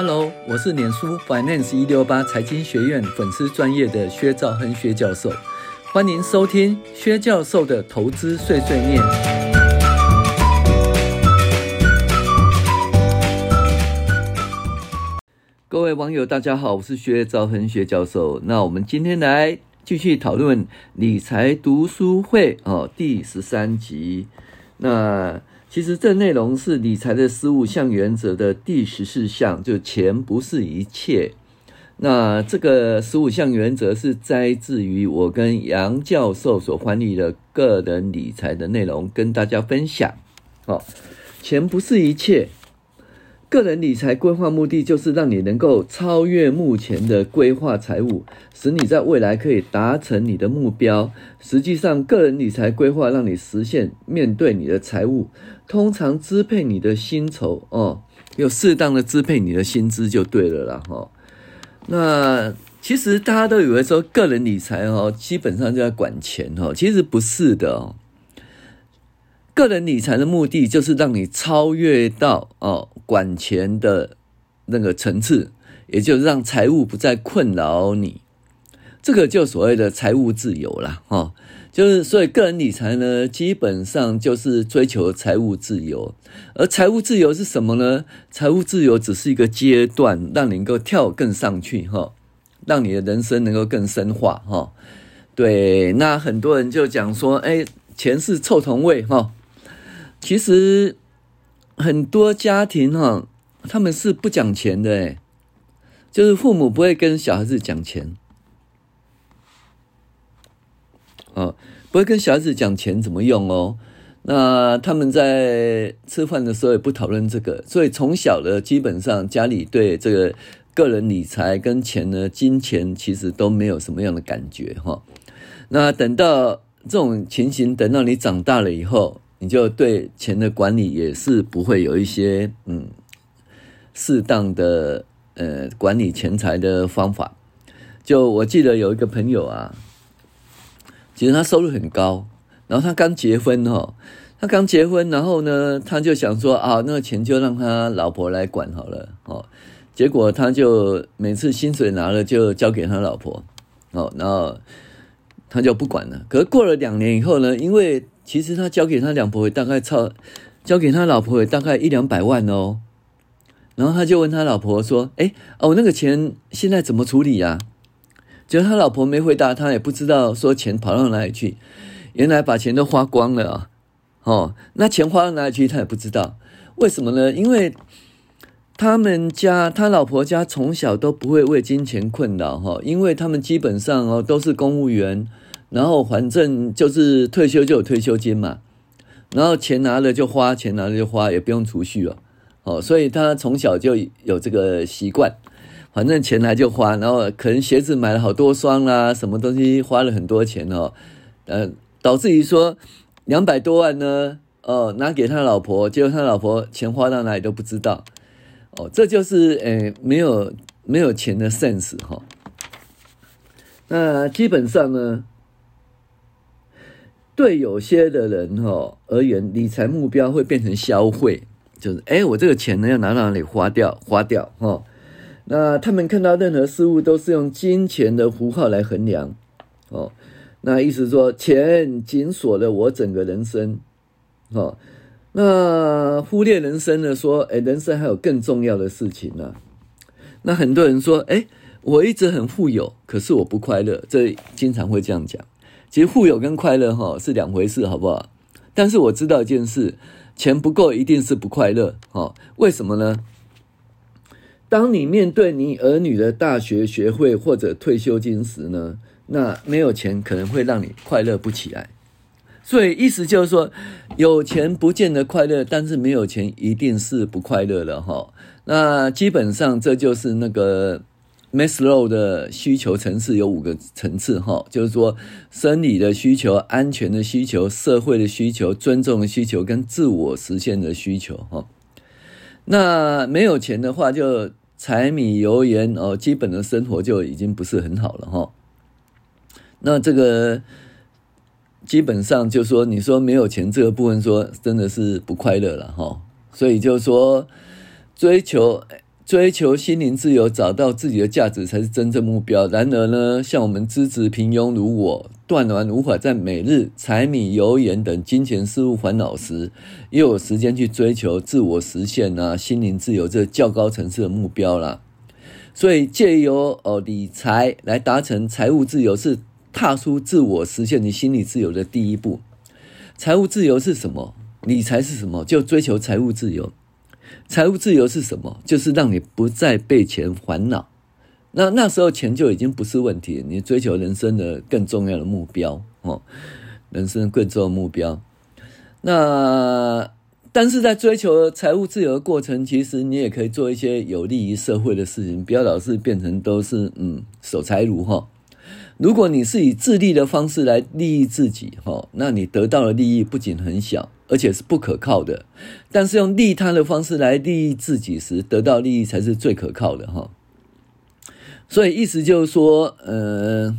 Hello，我是脸书 Finance 一六八财经学院粉丝专业的薛兆亨薛教授，欢迎收听薛教授的投资碎碎念。各位网友，大家好，我是薛兆亨薛教授。那我们今天来继续讨论理财读书会哦，第十三集。那其实这内容是理财的十五项原则的第十四项，就钱不是一切。那这个十五项原则是摘自于我跟杨教授所翻译的个人理财的内容，跟大家分享。好，钱不是一切。个人理财规划目的就是让你能够超越目前的规划财务，使你在未来可以达成你的目标。实际上，个人理财规划让你实现面对你的财务，通常支配你的薪酬哦，有适当的支配你的薪资就对了啦哈。那其实大家都以为说个人理财哦，基本上就要管钱哦，其实不是的哦。个人理财的目的就是让你超越到哦管钱的那个层次，也就是让财务不再困扰你，这个就所谓的财务自由啦。哈。就是所以个人理财呢，基本上就是追求财务自由，而财务自由是什么呢？财务自由只是一个阶段，让你能够跳更上去哈，让你的人生能够更深化哈。对，那很多人就讲说，哎，钱是臭同味哈。其实很多家庭哈，他们是不讲钱的诶，就是父母不会跟小孩子讲钱，哦，不会跟小孩子讲钱怎么用哦。那他们在吃饭的时候也不讨论这个，所以从小的基本上家里对这个个人理财跟钱呢，金钱其实都没有什么样的感觉哈。那等到这种情形，等到你长大了以后。你就对钱的管理也是不会有一些嗯适当的呃管理钱财的方法。就我记得有一个朋友啊，其实他收入很高，然后他刚结婚哈，他刚结婚，然后呢他就想说啊，那个钱就让他老婆来管好了哦。结果他就每次薪水拿了就交给他老婆哦，然后他就不管了。可是过了两年以后呢，因为其实他交给他老婆大概超，交给他老婆也大概一两百万哦，然后他就问他老婆说：“哎，哦，那个钱现在怎么处理呀？”结果他老婆没回答，他也不知道说钱跑到哪里去，原来把钱都花光了啊！哦，那钱花到哪里去他也不知道，为什么呢？因为他们家他老婆家从小都不会为金钱困扰哈，因为他们基本上哦都是公务员。然后反正就是退休就有退休金嘛，然后钱拿了就花，钱拿了就花，也不用储蓄了，哦，所以他从小就有这个习惯，反正钱来就花，然后可能鞋子买了好多双啦，什么东西花了很多钱哦，呃，导致于说两百多万呢，哦，拿给他老婆，结果他老婆钱花到哪里都不知道，哦，这就是诶没有没有钱的 sense 哈，那基本上呢。对有些的人哈而言，理财目标会变成消费，就是哎，我这个钱呢要拿到哪里花掉，花掉哈。那他们看到任何事物都是用金钱的符号来衡量，哦，那意思说钱紧锁了我整个人生，哦，那忽略人生呢？说哎，人生还有更重要的事情呢。那很多人说，哎，我一直很富有，可是我不快乐，这经常会这样讲。其实富有跟快乐哈是两回事，好不好？但是我知道一件事，钱不够一定是不快乐，哈？为什么呢？当你面对你儿女的大学学费或者退休金时呢，那没有钱可能会让你快乐不起来。所以意思就是说，有钱不见得快乐，但是没有钱一定是不快乐了，哈？那基本上这就是那个。Maslow 的需求层次有五个层次，哈，就是说生理的需求、安全的需求、社会的需求、尊重的需求跟自我实现的需求，哈。那没有钱的话，就柴米油盐哦，基本的生活就已经不是很好了，哈。那这个基本上就说，你说没有钱这个部分，说真的是不快乐了，哈。所以就是说追求。追求心灵自由，找到自己的价值才是真正目标。然而呢，像我们资质平庸如我，断然无法在每日柴米油盐等金钱事务烦恼时，又有时间去追求自我实现啊、心灵自由这较高层次的目标啦。所以借由哦理财来达成财务自由，是踏出自我实现你心理自由的第一步。财务自由是什么？理财是什么？就追求财务自由。财务自由是什么？就是让你不再被钱烦恼。那那时候钱就已经不是问题，你追求人生的更重要的目标哦，人生更重要的目标。那但是在追求财务自由的过程，其实你也可以做一些有利于社会的事情，不要老是变成都是嗯守财奴哈。如果你是以自利的方式来利益自己哈，那你得到的利益不仅很小。而且是不可靠的，但是用利他的方式来利益自己时，得到利益才是最可靠的哈。所以意思就是说，呃，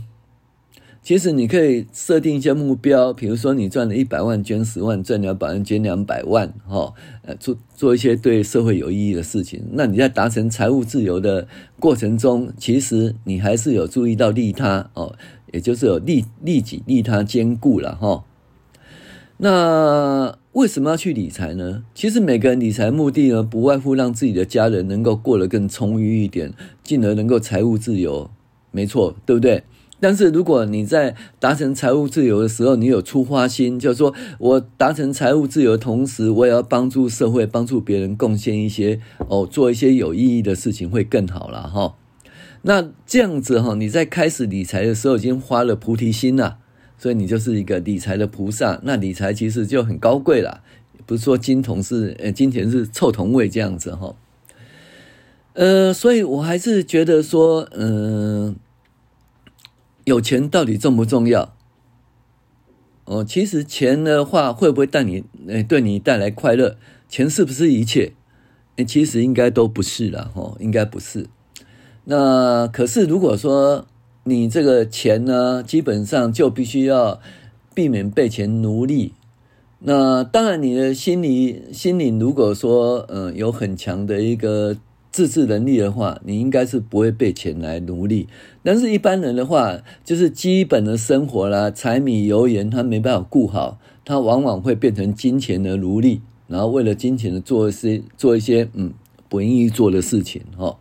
其实你可以设定一些目标，比如说你赚了一百万捐十万，赚两百万捐两百万，哈，呃，做做一些对社会有意义的事情。那你在达成财务自由的过程中，其实你还是有注意到利他哦，也就是有利利己利他兼顾了哈。那为什么要去理财呢？其实每个人理财目的呢，不外乎让自己的家人能够过得更充裕一点，进而能够财务自由，没错，对不对？但是如果你在达成财务自由的时候，你有出发心，就是说我达成财务自由的同时，我也要帮助社会，帮助别人，贡献一些哦，做一些有意义的事情，会更好了哈。那这样子哈，你在开始理财的时候，已经花了菩提心了。所以你就是一个理财的菩萨，那理财其实就很高贵了，不是说金童是呃金钱是臭铜味这样子哈。呃，所以我还是觉得说，嗯、有钱到底重不重要？哦，其实钱的话会不会带你呃对你带来快乐？钱是不是一切？其实应该都不是了哈，应该不是。那可是如果说。你这个钱呢，基本上就必须要避免被钱奴隶。那当然，你的心理心灵如果说，嗯，有很强的一个自制能力的话，你应该是不会被钱来奴隶。但是，一般人的话，就是基本的生活啦，柴米油盐，他没办法顾好，他往往会变成金钱的奴隶，然后为了金钱的做一些做一些嗯不愿意做的事情，哈。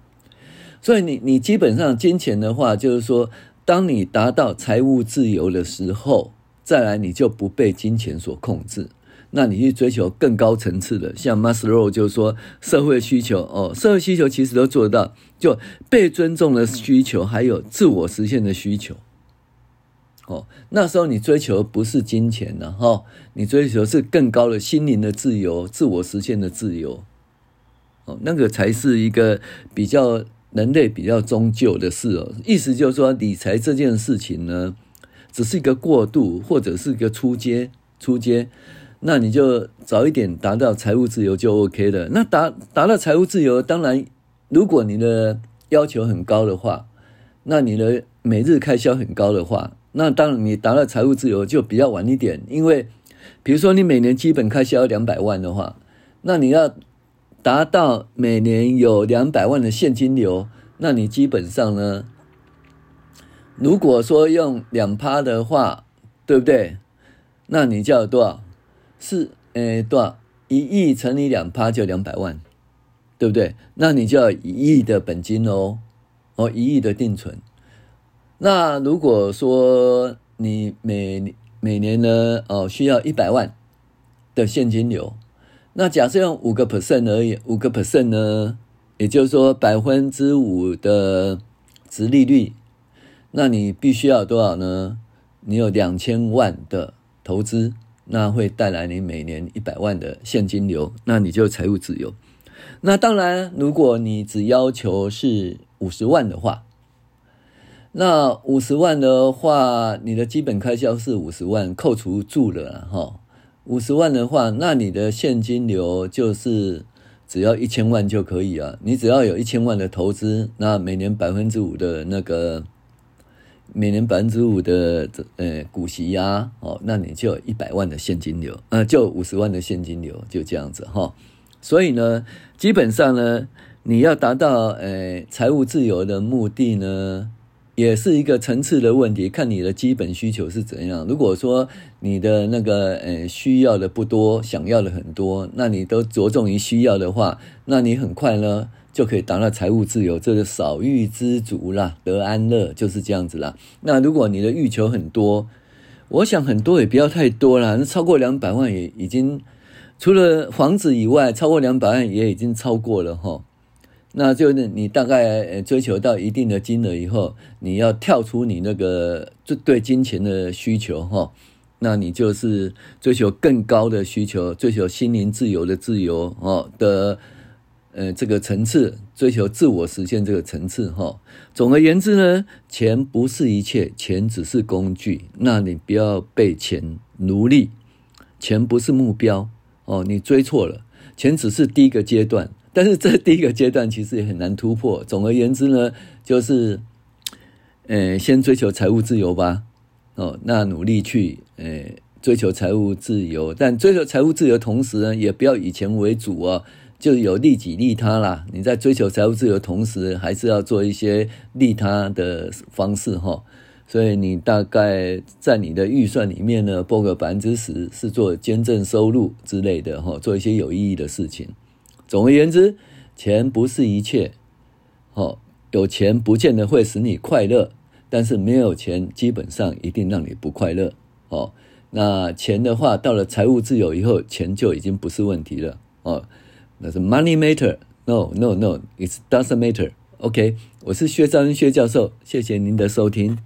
所以你你基本上金钱的话，就是说，当你达到财务自由的时候，再来你就不被金钱所控制。那你去追求更高层次的，像 Maslow 就是说，社会需求哦，社会需求其实都做得到，就被尊重的需求，还有自我实现的需求。哦，那时候你追求不是金钱了哈，你追求是更高的心灵的自由，自我实现的自由。哦，那个才是一个比较。人类比较终究的事哦，意思就是说，理财这件事情呢，只是一个过渡，或者是一个初阶，初阶，那你就早一点达到财务自由就 OK 了。那达达到财务自由，当然，如果你的要求很高的话，那你的每日开销很高的话，那当然你达到财务自由就比较晚一点，因为，比如说你每年基本开销两百万的话，那你要。达到每年有两百万的现金流，那你基本上呢，如果说用两趴的话，对不对？那你就要多少？是诶多少？一亿乘以两趴就两百万，对不对？那你就要一亿的本金哦，哦一亿的定存。那如果说你每每年呢，哦需要一百万的现金流。那假设用五个 percent 而已，五个 percent 呢，也就是说百分之五的殖利率，那你必须要多少呢？你有两千万的投资，那会带来你每年一百万的现金流，那你就财务自由。那当然，如果你只要求是五十万的话，那五十万的话，你的基本开销是五十万，扣除住了哈。五十万的话，那你的现金流就是只要一千万就可以啊。你只要有一千万的投资，那每年百分之五的那个，每年百分之五的呃股息呀，哦，那你就有一百万的现金流，呃，就五十万的现金流，就这样子哈。所以呢，基本上呢，你要达到呃财务自由的目的呢，也是一个层次的问题，看你的基本需求是怎样。如果说你的那个呃需要的不多，想要的很多，那你都着重于需要的话，那你很快呢就可以达到财务自由，这个少欲知足啦，得安乐就是这样子啦。那如果你的欲求很多，我想很多也不要太多啦，超过两百万也已经除了房子以外，超过两百万也已经超过了齁。那就你大概追求到一定的金额以后，你要跳出你那个对金钱的需求哈，那你就是追求更高的需求，追求心灵自由的自由哦的呃这个层次，追求自我实现这个层次哈。总而言之呢，钱不是一切，钱只是工具，那你不要被钱奴隶，钱不是目标哦，你追错了，钱只是第一个阶段。但是这第一个阶段其实也很难突破。总而言之呢，就是，呃，先追求财务自由吧。哦，那努力去，呃，追求财务自由。但追求财务自由同时呢，也不要以钱为主哦，就有利己利他啦。你在追求财务自由同时，还是要做一些利他的方式哈。所以你大概在你的预算里面呢，拨个百分之十是做捐赠收入之类的哈，做一些有意义的事情。总而言之，钱不是一切，哦，有钱不见得会使你快乐，但是没有钱基本上一定让你不快乐，哦，那钱的话，到了财务自由以后，钱就已经不是问题了，哦，那是 money matter，no no no，it doesn't matter，OK，我是薛兆亨薛教授，谢谢您的收听。